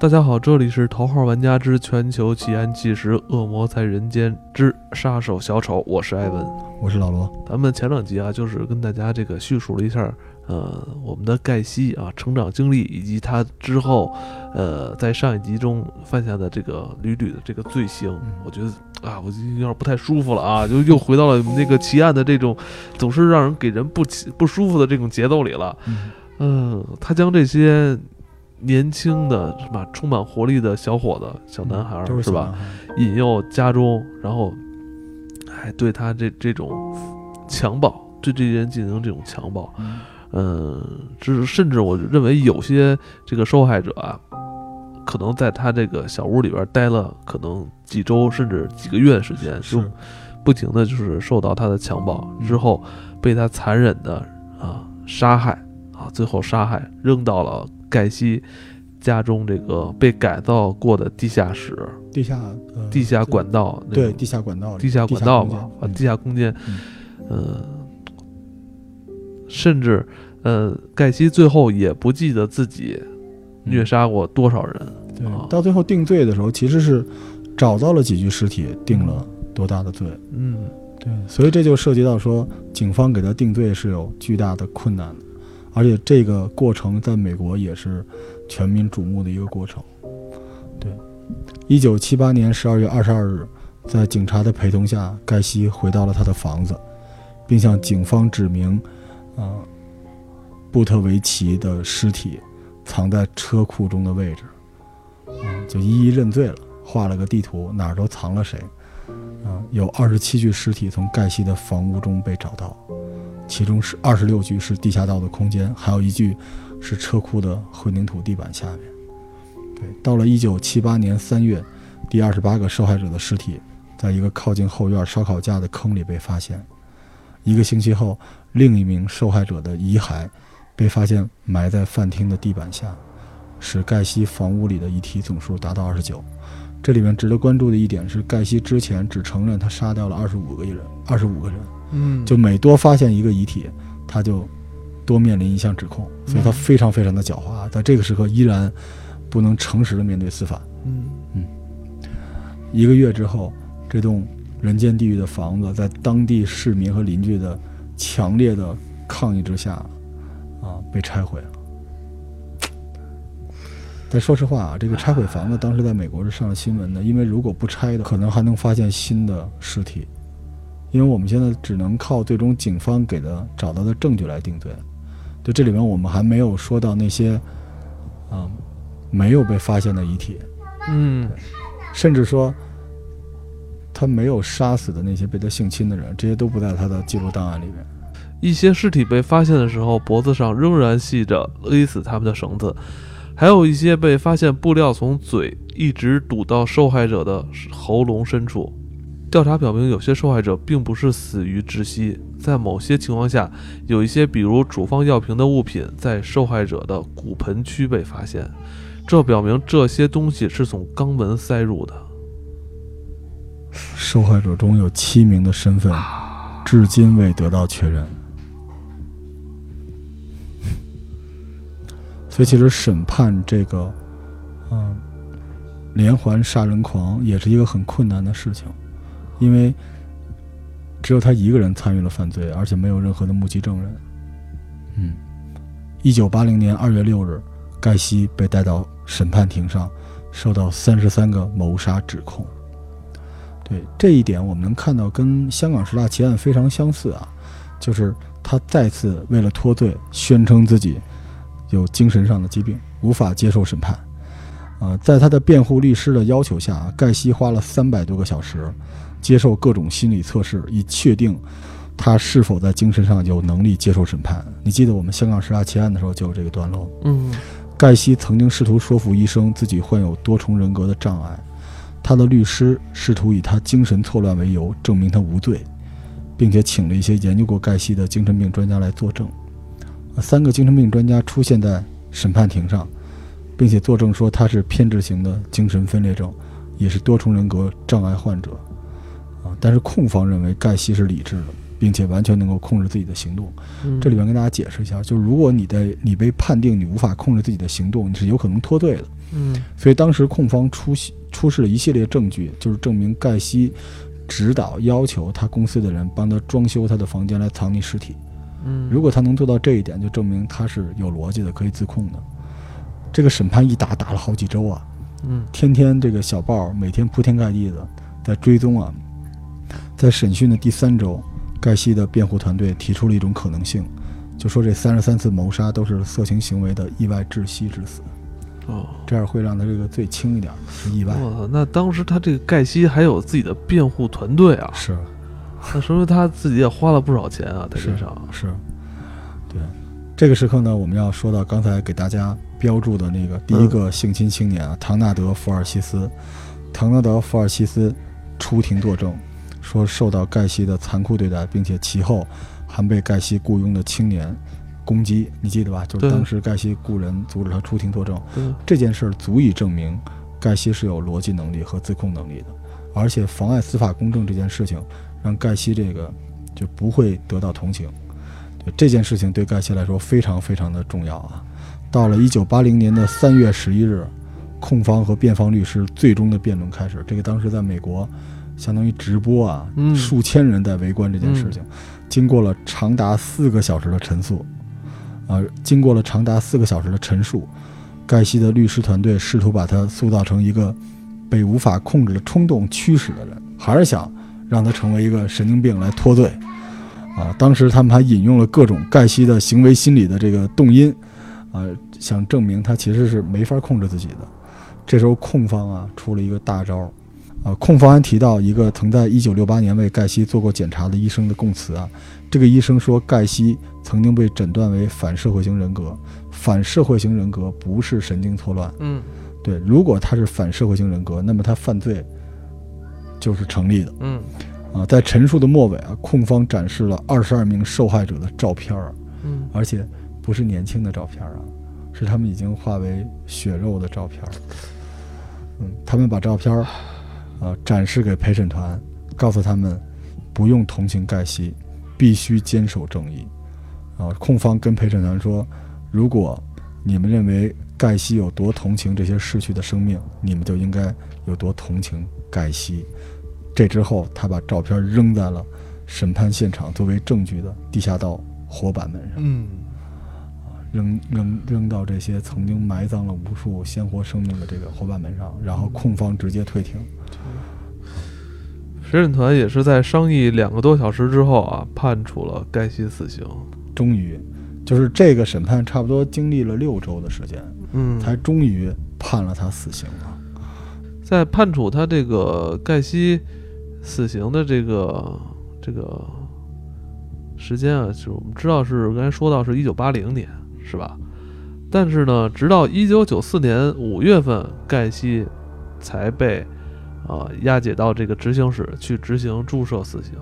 大家好，这里是《头号玩家之全球奇案纪实：恶魔在人间之杀手小丑》，我是艾文，我是老罗。咱们前两集啊，就是跟大家这个叙述了一下，呃，我们的盖西啊成长经历，以及他之后，呃，在上一集中犯下的这个屡屡的这个罪行。我觉得啊，我就有点不太舒服了啊，就又回到了那个奇案的这种总是让人给人不不舒服的这种节奏里了。嗯，他将这些。年轻的什么，充满活力的小伙子、小男孩是吧？引诱家中，然后还对他这这种强暴，对这些人进行这种强暴。嗯，是甚至我认为有些这个受害者啊，可能在他这个小屋里边待了可能几周甚至几个月的时间，就不停的就是受到他的强暴，之后被他残忍的啊杀害啊，最后杀害扔到了。盖西家中这个被改造过的地下室、地下、地下管道，对，地下管道、地下管道嘛，啊，地下空间，嗯，甚至，呃，盖西最后也不记得自己虐杀过多少人。对，到最后定罪的时候，其实是找到了几具尸体，定了多大的罪？嗯，对，所以这就涉及到说，警方给他定罪是有巨大的困难的。而且这个过程在美国也是全民瞩目的一个过程。对，一九七八年十二月二十二日，在警察的陪同下，盖西回到了他的房子，并向警方指明，啊，布特维奇的尸体藏在车库中的位置，啊，就一一认罪了，画了个地图，哪儿都藏了谁，啊，有二十七具尸体从盖西的房屋中被找到。其中是二十六具是地下道的空间，还有一具是车库的混凝土地板下面。对，到了一九七八年三月，第二十八个受害者的尸体在一个靠近后院烧烤架的坑里被发现。一个星期后，另一名受害者的遗骸被发现埋在饭厅的地板下，使盖西房屋里的遗体总数达到二十九。这里面值得关注的一点是，盖西之前只承认他杀掉了二十五个人，二十五个人。嗯，就每多发现一个遗体，他就多面临一项指控，所以他非常非常的狡猾，在这个时刻依然不能诚实的面对司法。嗯嗯，一个月之后，这栋人间地狱的房子在当地市民和邻居的强烈的抗议之下，啊，被拆毁了。但说实话啊，这个拆毁房子当时在美国是上了新闻的，因为如果不拆的，可能还能发现新的尸体。因为我们现在只能靠最终警方给的找到的证据来定罪，就这里面我们还没有说到那些，啊，没有被发现的遗体，嗯，甚至说他没有杀死的那些被他性侵的人，这些都不在他的记录档案里面。一些尸体被发现的时候，脖子上仍然系着勒死他们的绳子，还有一些被发现布料从嘴一直堵到受害者的喉咙深处。调查表明，有些受害者并不是死于窒息，在某些情况下，有一些比如处方药瓶的物品在受害者的骨盆区被发现，这表明这些东西是从肛门塞入的。受害者中有七名的身份至今未得到确认，所以其实审判这个，嗯，连环杀人狂也是一个很困难的事情。因为只有他一个人参与了犯罪，而且没有任何的目击证人。嗯，一九八零年二月六日，盖西被带到审判庭上，受到三十三个谋杀指控。对这一点，我们能看到跟香港十大奇案非常相似啊，就是他再次为了脱罪，宣称自己有精神上的疾病，无法接受审判。啊，在他的辩护律师的要求下，盖西花了三百多个小时。接受各种心理测试，以确定他是否在精神上有能力接受审判。你记得我们香港十大奇案的时候就有这个段落。嗯，盖西曾经试图说服医生自己患有多重人格的障碍，他的律师试图以他精神错乱为由证明他无罪，并且请了一些研究过盖西的精神病专家来作证。三个精神病专家出现在审判庭上，并且作证说他是偏执型的精神分裂症，也是多重人格障碍患者。但是控方认为盖西是理智的，并且完全能够控制自己的行动。这里边跟大家解释一下，就是如果你的你被判定你无法控制自己的行动，你是有可能脱罪的。嗯所以当时控方出出示了一系列证据，就是证明盖西指导要求他公司的人帮他装修他的房间来藏匿尸体。嗯，如果他能做到这一点，就证明他是有逻辑的，可以自控的。这个审判一打打了好几周啊，嗯天天这个小报每天铺天盖地的在追踪啊。在审讯的第三周，盖西的辩护团队提出了一种可能性，就说这三十三次谋杀都是色情行为的意外窒息致死，哦，这样会让他这个罪轻一点，是意外。我操，那当时他这个盖西还有自己的辩护团队啊，是那说明他自己也花了不少钱啊，在身上。是，对。这个时刻呢，我们要说到刚才给大家标注的那个第一个性侵青年啊，唐纳德·福尔西斯。唐纳德·福尔西斯出庭作证，说受到盖西的残酷对待，并且其后还被盖西雇佣的青年攻击。你记得吧？就是当时盖西雇人阻止他出庭作证，这件事儿足以证明盖西是有逻辑能力和自控能力的，而且妨碍司法公正这件事情，让盖西这个就不会得到同情。对这件事情对盖西来说非常非常的重要啊！到了一九八零年的三月十一日，控方和辩方律师最终的辩论开始。这个当时在美国，相当于直播啊，嗯数千人在围观这件事情。经过了长达四个小时的陈述，啊，经过了长达四个小时的陈述，盖西的律师团队试图把他塑造成一个被无法控制的冲动驱使的人，还是想让他成为一个神经病来脱罪。啊，当时他们还引用了各种盖西的行为心理的这个动因，啊，想证明他其实是没法控制自己的。这时候控方啊出了一个大招，啊，控方还提到一个曾在1968年为盖西做过检查的医生的供词啊，这个医生说盖西曾经被诊断为反社会型人格，反社会型人格不是神经错乱，嗯。对，如果他是反社会型人格，那么他犯罪就是成立的。嗯。啊，在陈述的末尾啊，控方展示了二十二名受害者的照片儿，嗯，而且不是年轻的照片儿啊，是他们已经化为血肉的照片儿。嗯，他们把照片儿啊展示给陪审团，告诉他们不用同情盖西，必须坚守正义。啊，控方跟陪审团说，如果你们认为盖西有多同情这些逝去的生命，你们就应该有多同情盖西。这之后，他把照片扔在了审判现场作为证据的地下道火板门上，嗯，扔扔扔到这些曾经埋葬了无数鲜活生命的这个伙伴们上，然后控方直接退庭。审审团也是在商议两个多小时之后啊，判处了盖西死刑。终于，就是这个审判差不多经历了六周的时间，嗯，才终于判了他死刑了。在判处他这个盖西死刑的这个这个时间啊，就是我们知道是刚才说到是一九八零年，是吧？但是呢，直到一九九四年五月份，盖西才被啊、押解到这个执行室去执行注射死刑。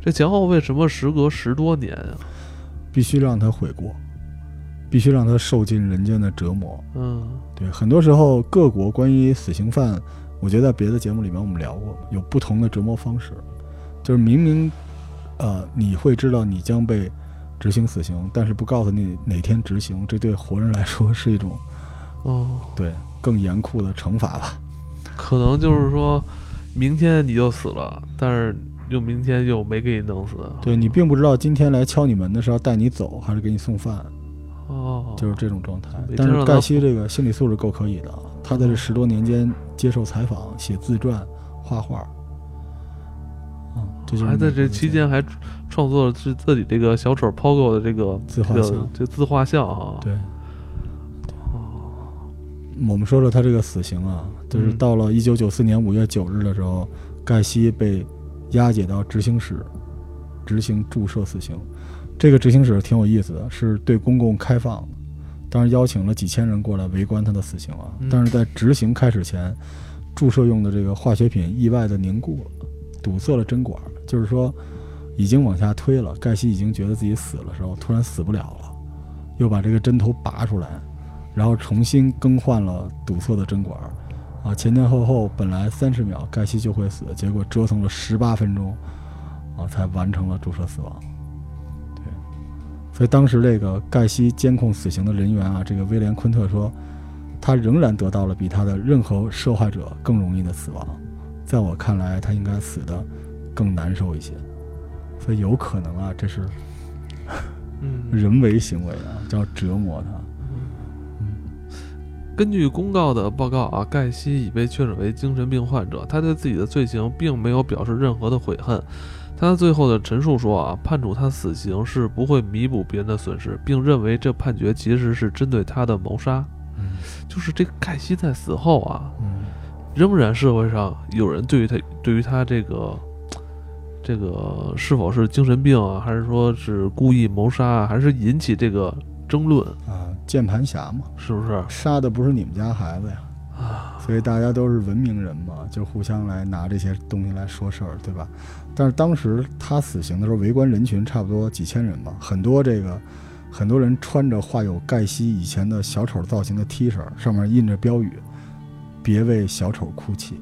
这前后为什么时隔十多年啊？必须让他悔过，必须让他受尽人间的折磨。嗯对，很多时候各国关于死刑犯，我觉得在别的节目里面我们聊过，有不同的折磨方式。就是明明，呃，你会知道你将被执行死刑，但是不告诉你哪天执行，这对活人来说是一种哦，对更严酷的惩罚吧。可能就是说明天你就死了，但是又明天又没给你弄死。对你并不知道今天来敲你门的是要带你走还是给你送饭，哦，就是这种状态。但是盖西这个心理素质够可以的，他在这十多年间接受采访、写自传、画画，就是还在这期间还创作了自自己这个小丑 Pogo 的这个这个自画像。这自画像啊。对，我们说说他这个死刑啊，就是嗯到了一九九四年五月九日的时候，盖西被押解到执行室执行注射死刑。这个执行室挺有意思的，是对公共开放的，当时邀请了几千人过来围观他的死刑啊。嗯但是在执行开始前，注射用的这个化学品意外的凝固了，堵塞了针管，就是说已经往下推了。盖西已经觉得自己死了时候，突然死不了了，又把这个针头拔出来，然后重新更换了堵塞的针管，啊，前前后后本来三十秒盖西就会死，结果折腾了十八分钟，啊，才完成了注射死亡。对，所以当时这个盖西监控死刑的人员啊，这个威廉昆特说，他仍然得到了比他的任何受害者更容易的死亡。在我看来，他应该死的更难受一些。所以有可能啊，这是嗯，人为行为啊，叫折磨他。根据公告的报告啊，盖西已被确诊为精神病患者。他对自己的罪行并没有表示任何的悔恨。他最后的陈述说啊，判处他死刑是不会弥补别人的损失，并认为这判决其实是针对他的谋杀。嗯就是这个盖西在死后啊，嗯仍然社会上有人对于他对于他这个这个是否是精神病啊，还是说是故意谋杀啊，还是引起这个争论，啊，键盘侠嘛，是不是杀的不是你们家孩子呀。啊？所以大家都是文明人嘛，就互相来拿这些东西来说事儿，对吧？但是当时他死刑的时候，围观人群差不多几千人吧，很多这个很多人穿着画有盖西以前的小丑造型的 T 恤，上面印着标语“别为小丑哭泣”。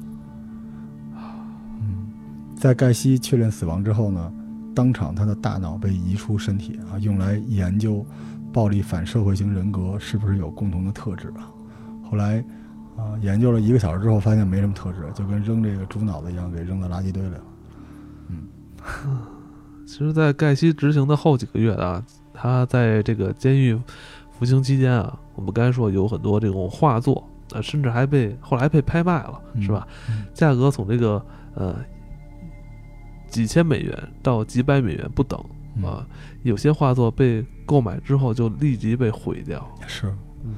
嗯，在盖西确认死亡之后呢，当场他的大脑被移出身体啊，用来研究暴力反社会型人格是不是有共同的特质啊。后来啊，研究了一个小时之后，发现没什么特质，就跟扔这个猪脑子一样，给扔到垃圾堆里了。嗯 其实，在盖西执行的后几个月啊，他在这个监狱服刑期间啊，我们刚才说有很多这种画作，呃，甚至还被后来被拍卖了，嗯是吧？嗯价格从这个呃几千美元到几百美元不等嗯啊。有些画作被购买之后就立即被毁掉。是，嗯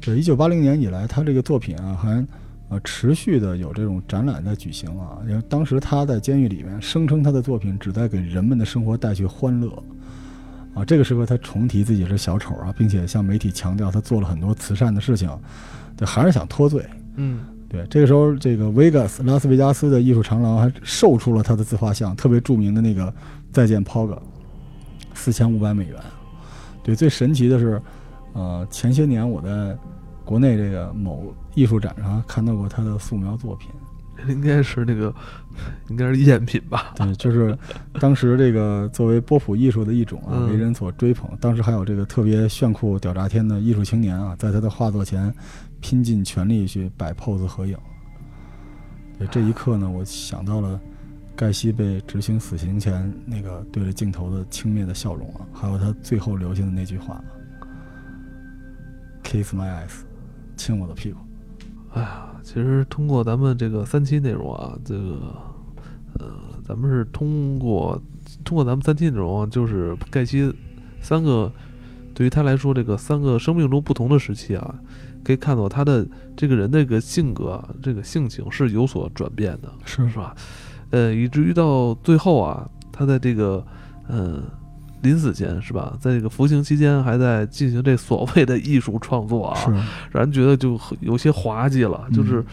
对，一九八零年以来，他这个作品啊，还呃持续的有这种展览在举行啊。因为当时他在监狱里面声称他的作品旨在给人们的生活带去欢乐啊。这个时候他重提自己是小丑啊，并且向媒体强调他做了很多慈善的事情，对，还是想脱罪。嗯对，这个时候，这个维加斯拉斯维加斯的艺术长廊还售出了他的自画像，特别著名的那个“再见，Pog”，四千五百美元。对，最神奇的是，呃，前些年我在国内这个某艺术展上看到过他的素描作品。应该是那个，应该是赝品吧？对，就是当时这个作为波普艺术的一种啊，嗯为人所追捧。当时还有这个特别炫酷屌炸天的艺术青年啊，在他的画作前拼尽全力去摆 pose 合影。对，这一刻呢，我想到了盖西被执行死刑前那个对着镜头的轻蔑的笑容啊，还有他最后留下的那句话：“Kiss my ass，亲我的屁股。哎呀，其实通过咱们这个三期内容啊，这个呃，咱们是通过通过咱们三期内容啊，就是盖西三个对于他来说，这个三个生命中不同的时期啊，可以看到他的这个人的这个性格啊，这个性情是有所转变的，”是是吧？呃，以至于到最后啊，他在这个嗯。临死前是吧，在这个服刑期间，还在进行这所谓的艺术创作啊，是，让人觉得就有些滑稽了，就是，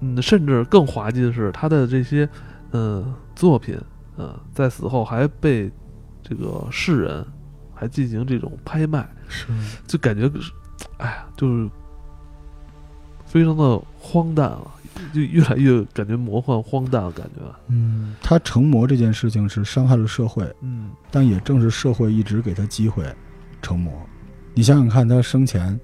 嗯，甚至更滑稽的是他的这些，呃，作品，呃，在死后还被这个世人还进行这种拍卖，是，就感觉是，哎呀，就是非常的荒诞了，就越来越感觉魔幻荒诞的感觉，嗯，他成魔这件事情是伤害了社会，嗯但也正是社会一直给他机会成魔。你想想看，他生前，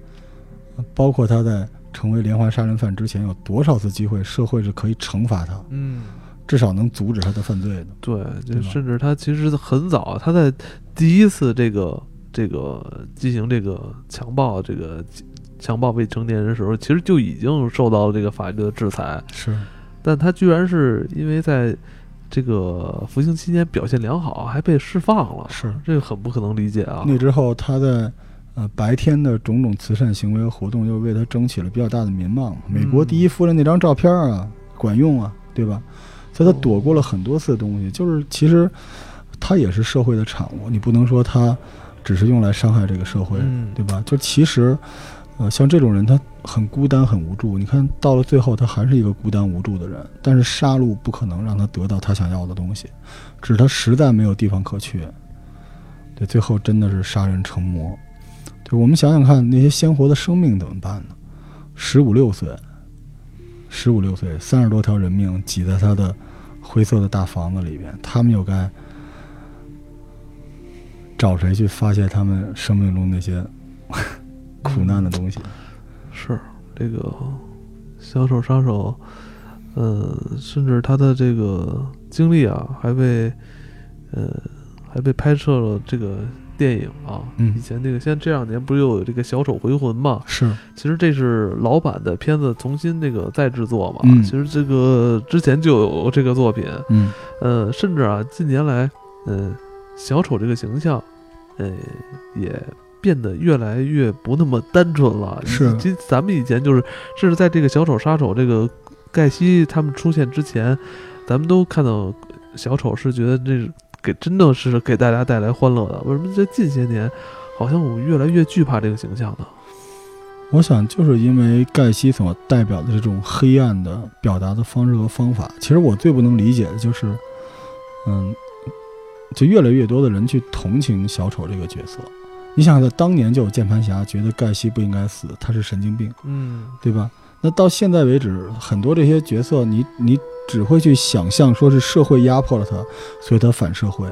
呃包括他在成为连环杀人犯之前，有多少次机会，社会是可以惩罚他，嗯，至少能阻止他的犯罪的。对，就甚至他其实很早，他在第一次这个这个进行这个强暴这个强暴未成年人的时候，其实就已经受到了这个法律的制裁，是，但他居然是因为在这个服刑期间表现良好，还被释放了，是。这个很不可能理解啊。那之后，他在呃白天的种种慈善行为和活动，又为他争取了比较大的民望。美国第一夫人那张照片啊，管用啊，对吧？所以他躲过了很多次的东西，就是其实他也是社会的产物，你不能说他只是用来伤害这个社会，嗯，对吧？就其实，呃，像这种人，他很孤单、很无助。你看到了最后，他还是一个孤单无助的人。但是杀戮不可能让他得到他想要的东西，只是他实在没有地方可去。对，最后真的是杀人成魔。对，我们想想看，那些鲜活的生命怎么办呢？十五六岁，十五六岁，三十多条人命挤在他的灰色的大房子里边，他们又该找谁去发泄他们生命中那些苦难的东西？是，这个小丑杀手，呃，甚至他的这个经历啊，还被呃还被拍摄了这个电影啊。嗯以前那个，现在这两年不是又有这个《小丑回魂》嘛？是，其实这是老版的片子重新这个再制作嘛。嗯其实这个之前就有这个作品，嗯呃，甚至啊，近年来，呃，小丑这个形象，呃，也变得越来越不那么单纯了。是其实咱们以前就是，甚至在这个小丑杀手这个盖西他们出现之前，咱们都看到小丑是觉得这给真的是给大家带来欢乐的。为什么在近些年，好像我们越来越惧怕这个形象呢？我想就是因为盖西所代表的这种黑暗的表达的方式和方法，其实我最不能理解的就是，嗯，就越来越多的人去同情小丑这个角色。你想想，在当年就有键盘侠觉得盖西不应该死，他是神经病，嗯，对吧？那到现在为止，很多这些角色你，你只会去想象说是社会压迫了他，所以他反社会，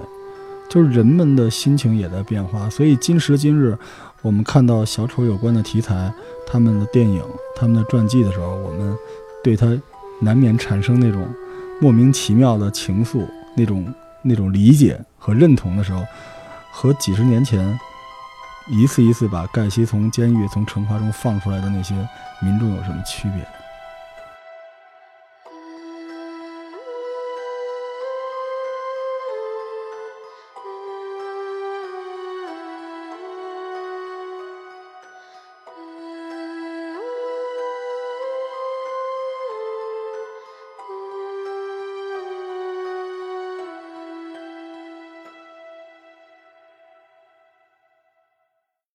就是人们的心情也在变化。所以今时今日，我们看到小丑有关的题材，他们的电影、他们的传记的时候，我们对他难免产生那种莫名其妙的情愫，那种那种理解和认同的时候，和几十年前一次一次把盖西从监狱、从惩罚中放出来的那些民众有什么区别？